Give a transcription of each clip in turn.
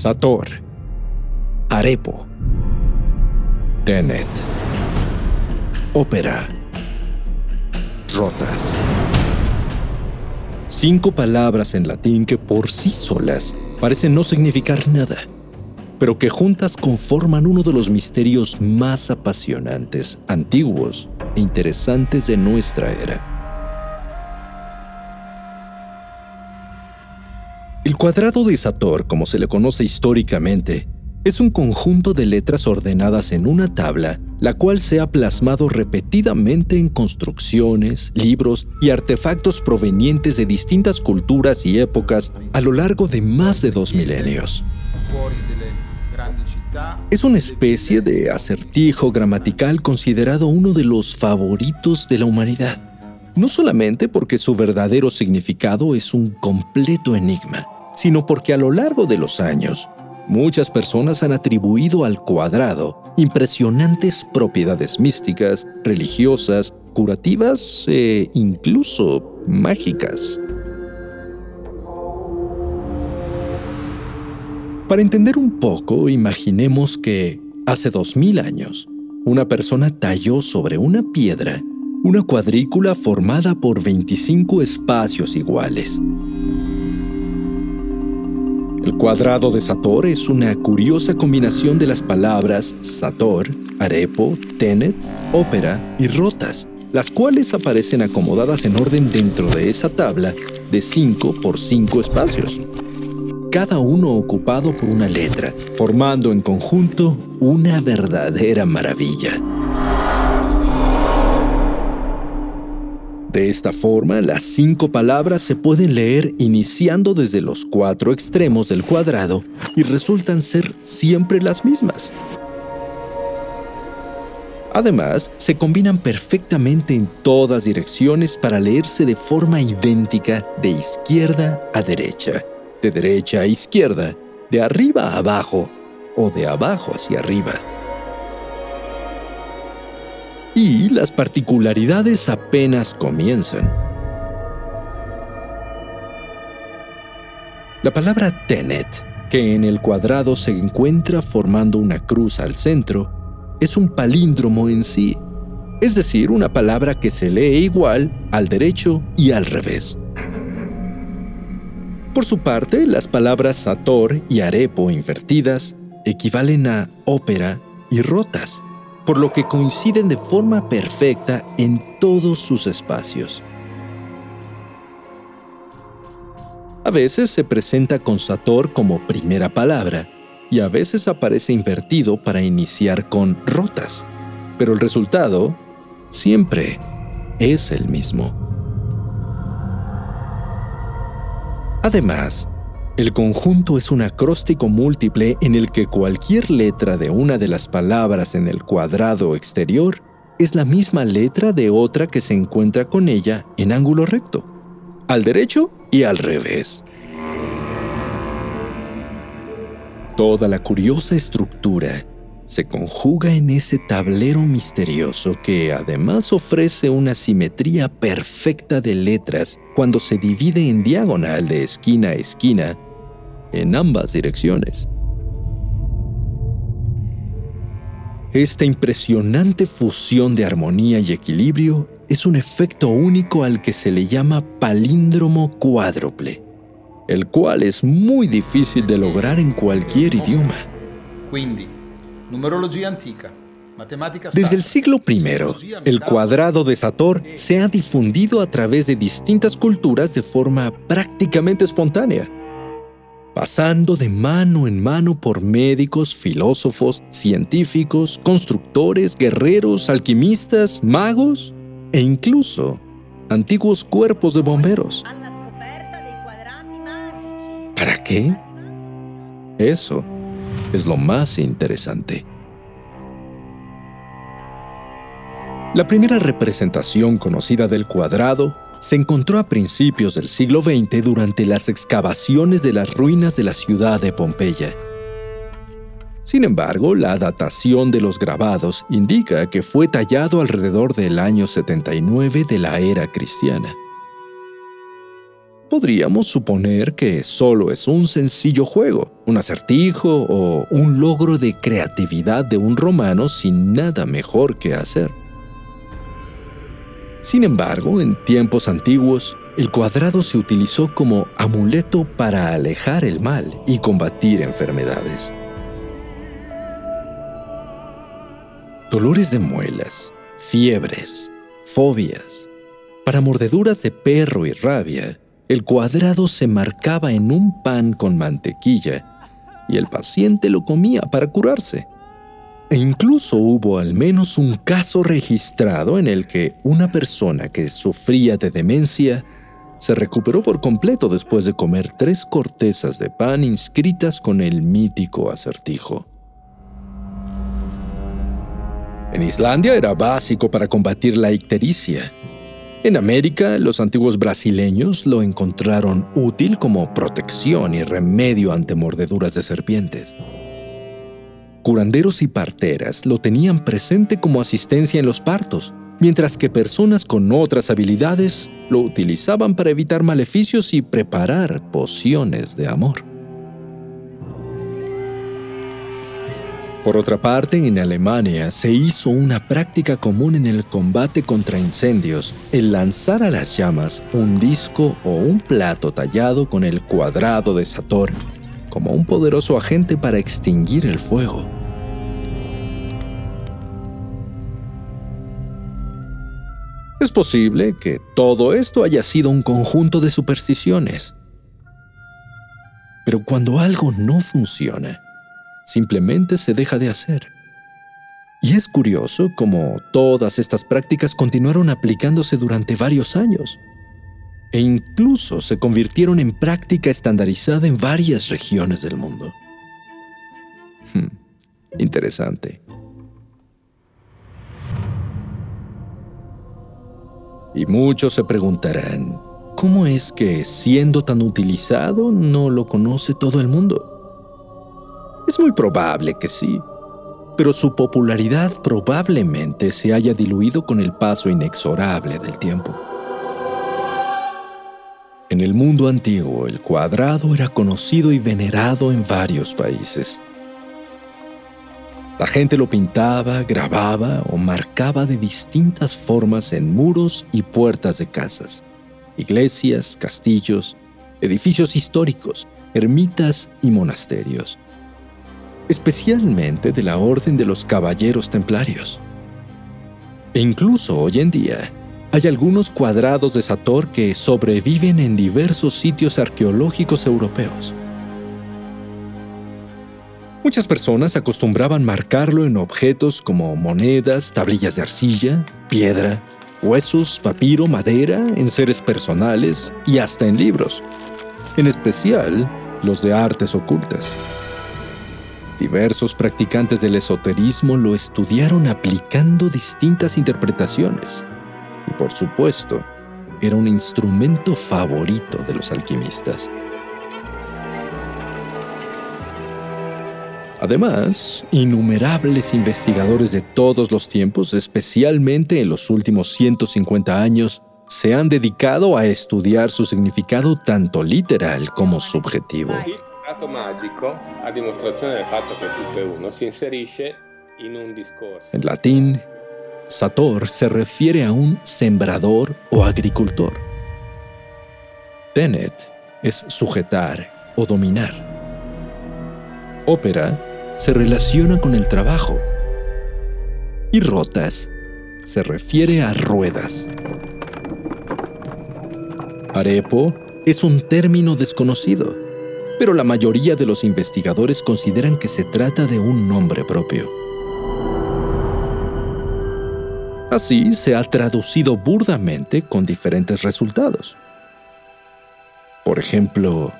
Sator, Arepo, Tenet, Ópera, Rotas. Cinco palabras en latín que por sí solas parecen no significar nada, pero que juntas conforman uno de los misterios más apasionantes, antiguos e interesantes de nuestra era. El cuadrado de Sator, como se le conoce históricamente, es un conjunto de letras ordenadas en una tabla, la cual se ha plasmado repetidamente en construcciones, libros y artefactos provenientes de distintas culturas y épocas a lo largo de más de dos milenios. Es una especie de acertijo gramatical considerado uno de los favoritos de la humanidad no solamente porque su verdadero significado es un completo enigma, sino porque a lo largo de los años, muchas personas han atribuido al cuadrado impresionantes propiedades místicas, religiosas, curativas e incluso mágicas. Para entender un poco, imaginemos que, hace dos mil años, una persona talló sobre una piedra una cuadrícula formada por 25 espacios iguales. El cuadrado de Sator es una curiosa combinación de las palabras Sator, Arepo, Tenet, Ópera y Rotas, las cuales aparecen acomodadas en orden dentro de esa tabla de 5 por 5 espacios, cada uno ocupado por una letra, formando en conjunto una verdadera maravilla. De esta forma, las cinco palabras se pueden leer iniciando desde los cuatro extremos del cuadrado y resultan ser siempre las mismas. Además, se combinan perfectamente en todas direcciones para leerse de forma idéntica de izquierda a derecha, de derecha a izquierda, de arriba a abajo o de abajo hacia arriba y las particularidades apenas comienzan. La palabra tenet, que en el cuadrado se encuentra formando una cruz al centro, es un palíndromo en sí, es decir, una palabra que se lee igual al derecho y al revés. Por su parte, las palabras sator y arepo invertidas equivalen a ópera y rotas, por lo que coinciden de forma perfecta en todos sus espacios. A veces se presenta con Sator como primera palabra y a veces aparece invertido para iniciar con rotas, pero el resultado siempre es el mismo. Además, el conjunto es un acróstico múltiple en el que cualquier letra de una de las palabras en el cuadrado exterior es la misma letra de otra que se encuentra con ella en ángulo recto. Al derecho y al revés. Toda la curiosa estructura se conjuga en ese tablero misterioso que además ofrece una simetría perfecta de letras cuando se divide en diagonal de esquina a esquina en ambas direcciones. Esta impresionante fusión de armonía y equilibrio es un efecto único al que se le llama palíndromo cuádruple, el cual es muy difícil de lograr en cualquier idioma. Desde el siglo I, el cuadrado de Sator se ha difundido a través de distintas culturas de forma prácticamente espontánea, pasando de mano en mano por médicos, filósofos, científicos, constructores, guerreros, alquimistas, magos e incluso antiguos cuerpos de bomberos. ¿Para qué? Eso es lo más interesante. La primera representación conocida del cuadrado se encontró a principios del siglo XX durante las excavaciones de las ruinas de la ciudad de Pompeya. Sin embargo, la datación de los grabados indica que fue tallado alrededor del año 79 de la era cristiana podríamos suponer que solo es un sencillo juego, un acertijo o un logro de creatividad de un romano sin nada mejor que hacer. Sin embargo, en tiempos antiguos, el cuadrado se utilizó como amuleto para alejar el mal y combatir enfermedades. Dolores de muelas, fiebres, fobias, para mordeduras de perro y rabia, el cuadrado se marcaba en un pan con mantequilla y el paciente lo comía para curarse. E incluso hubo al menos un caso registrado en el que una persona que sufría de demencia se recuperó por completo después de comer tres cortezas de pan inscritas con el mítico acertijo. En Islandia era básico para combatir la ictericia en América, los antiguos brasileños lo encontraron útil como protección y remedio ante mordeduras de serpientes. Curanderos y parteras lo tenían presente como asistencia en los partos, mientras que personas con otras habilidades lo utilizaban para evitar maleficios y preparar pociones de amor. Por otra parte, en Alemania se hizo una práctica común en el combate contra incendios el lanzar a las llamas un disco o un plato tallado con el cuadrado de Sator como un poderoso agente para extinguir el fuego. Es posible que todo esto haya sido un conjunto de supersticiones. Pero cuando algo no funciona, simplemente se deja de hacer. Y es curioso cómo todas estas prácticas continuaron aplicándose durante varios años e incluso se convirtieron en práctica estandarizada en varias regiones del mundo. Hmm, interesante. Y muchos se preguntarán, ¿cómo es que siendo tan utilizado no lo conoce todo el mundo? Es muy probable que sí, pero su popularidad probablemente se haya diluido con el paso inexorable del tiempo. En el mundo antiguo, el cuadrado era conocido y venerado en varios países. La gente lo pintaba, grababa o marcaba de distintas formas en muros y puertas de casas, iglesias, castillos, edificios históricos, ermitas y monasterios especialmente de la Orden de los Caballeros Templarios. E incluso hoy en día, hay algunos cuadrados de Sator que sobreviven en diversos sitios arqueológicos europeos. Muchas personas acostumbraban marcarlo en objetos como monedas, tablillas de arcilla, piedra, huesos, papiro, madera, en seres personales y hasta en libros, en especial los de artes ocultas. Diversos practicantes del esoterismo lo estudiaron aplicando distintas interpretaciones. Y por supuesto, era un instrumento favorito de los alquimistas. Además, innumerables investigadores de todos los tiempos, especialmente en los últimos 150 años, se han dedicado a estudiar su significado tanto literal como subjetivo. En latín, Sator se refiere a un sembrador o agricultor. Tenet es sujetar o dominar. Ópera se relaciona con el trabajo. Y rotas se refiere a ruedas. Arepo es un término desconocido, pero la mayoría de los investigadores consideran que se trata de un nombre propio. Así se ha traducido burdamente con diferentes resultados. Por ejemplo,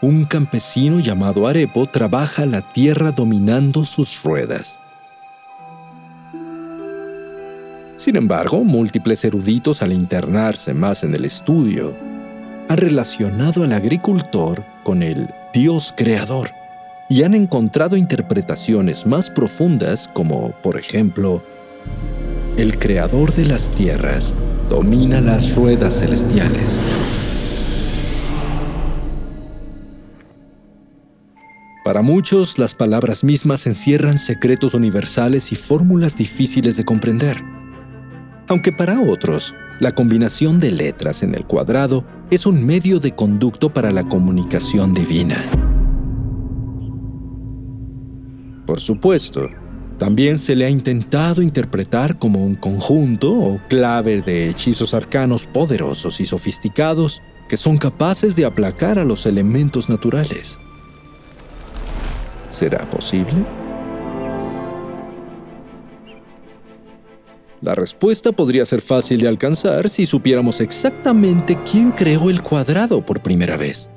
un campesino llamado Arepo trabaja la tierra dominando sus ruedas. Sin embargo, múltiples eruditos al internarse más en el estudio han relacionado al agricultor con el Dios creador y han encontrado interpretaciones más profundas como, por ejemplo, el creador de las tierras domina las ruedas celestiales. Para muchos, las palabras mismas encierran secretos universales y fórmulas difíciles de comprender aunque para otros, la combinación de letras en el cuadrado es un medio de conducto para la comunicación divina. Por supuesto, también se le ha intentado interpretar como un conjunto o clave de hechizos arcanos poderosos y sofisticados que son capaces de aplacar a los elementos naturales. ¿Será posible? La respuesta podría ser fácil de alcanzar si supiéramos exactamente quién creó el cuadrado por primera vez.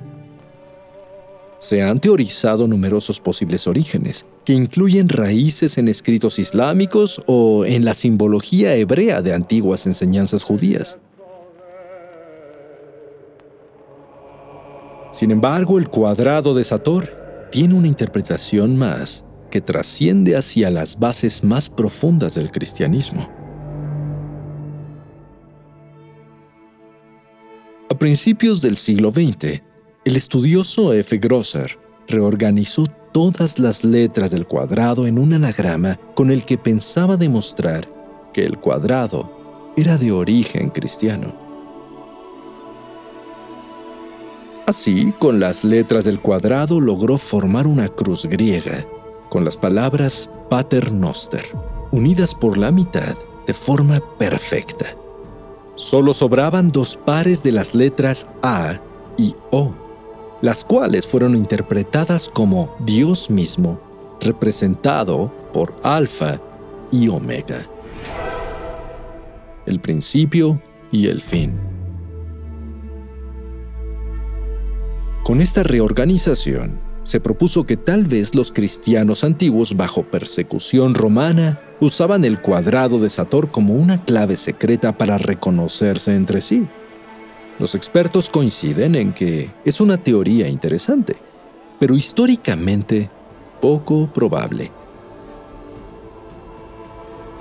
Se han teorizado numerosos posibles orígenes, que incluyen raíces en escritos islámicos o en la simbología hebrea de antiguas enseñanzas judías. Sin embargo, el cuadrado de Sator tiene una interpretación más que trasciende hacia las bases más profundas del cristianismo. A principios del siglo XX, el estudioso F. Grosser reorganizó todas las letras del cuadrado en un anagrama con el que pensaba demostrar que el cuadrado era de origen cristiano. Así, con las letras del cuadrado logró formar una cruz griega, con las palabras Pater Noster, unidas por la mitad de forma perfecta. Solo sobraban dos pares de las letras A y O, las cuales fueron interpretadas como Dios mismo, representado por Alfa y Omega. El principio y el fin. Con esta reorganización, se propuso que tal vez los cristianos antiguos bajo persecución romana usaban el cuadrado de Sator como una clave secreta para reconocerse entre sí. Los expertos coinciden en que es una teoría interesante, pero históricamente poco probable.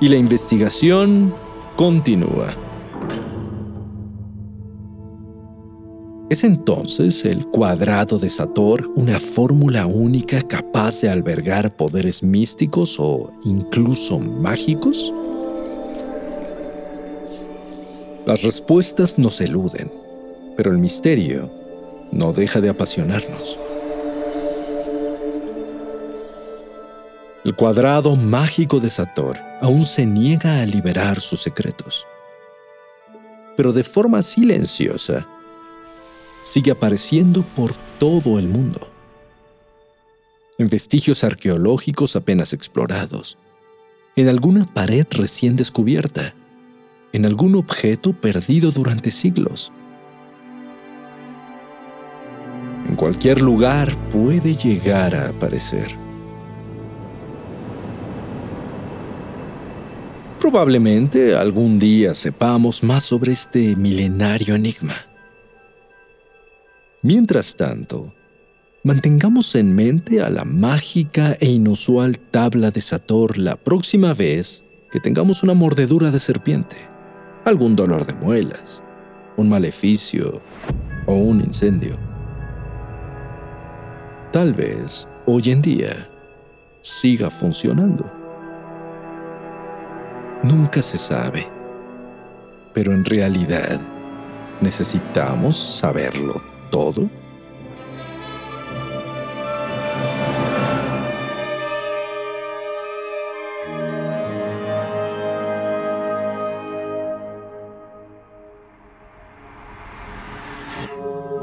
Y la investigación continúa. ¿Es entonces el cuadrado de Sator una fórmula única capaz de albergar poderes místicos o incluso mágicos? Las respuestas nos eluden, pero el misterio no deja de apasionarnos. El cuadrado mágico de Sator aún se niega a liberar sus secretos. Pero de forma silenciosa, sigue apareciendo por todo el mundo. En vestigios arqueológicos apenas explorados, en alguna pared recién descubierta, en algún objeto perdido durante siglos. En cualquier lugar puede llegar a aparecer. Probablemente algún día sepamos más sobre este milenario enigma. Mientras tanto, mantengamos en mente a la mágica e inusual tabla de Sator la próxima vez que tengamos una mordedura de serpiente, algún dolor de muelas, un maleficio o un incendio. Tal vez hoy en día siga funcionando. Nunca se sabe, pero en realidad necesitamos saberlo todo.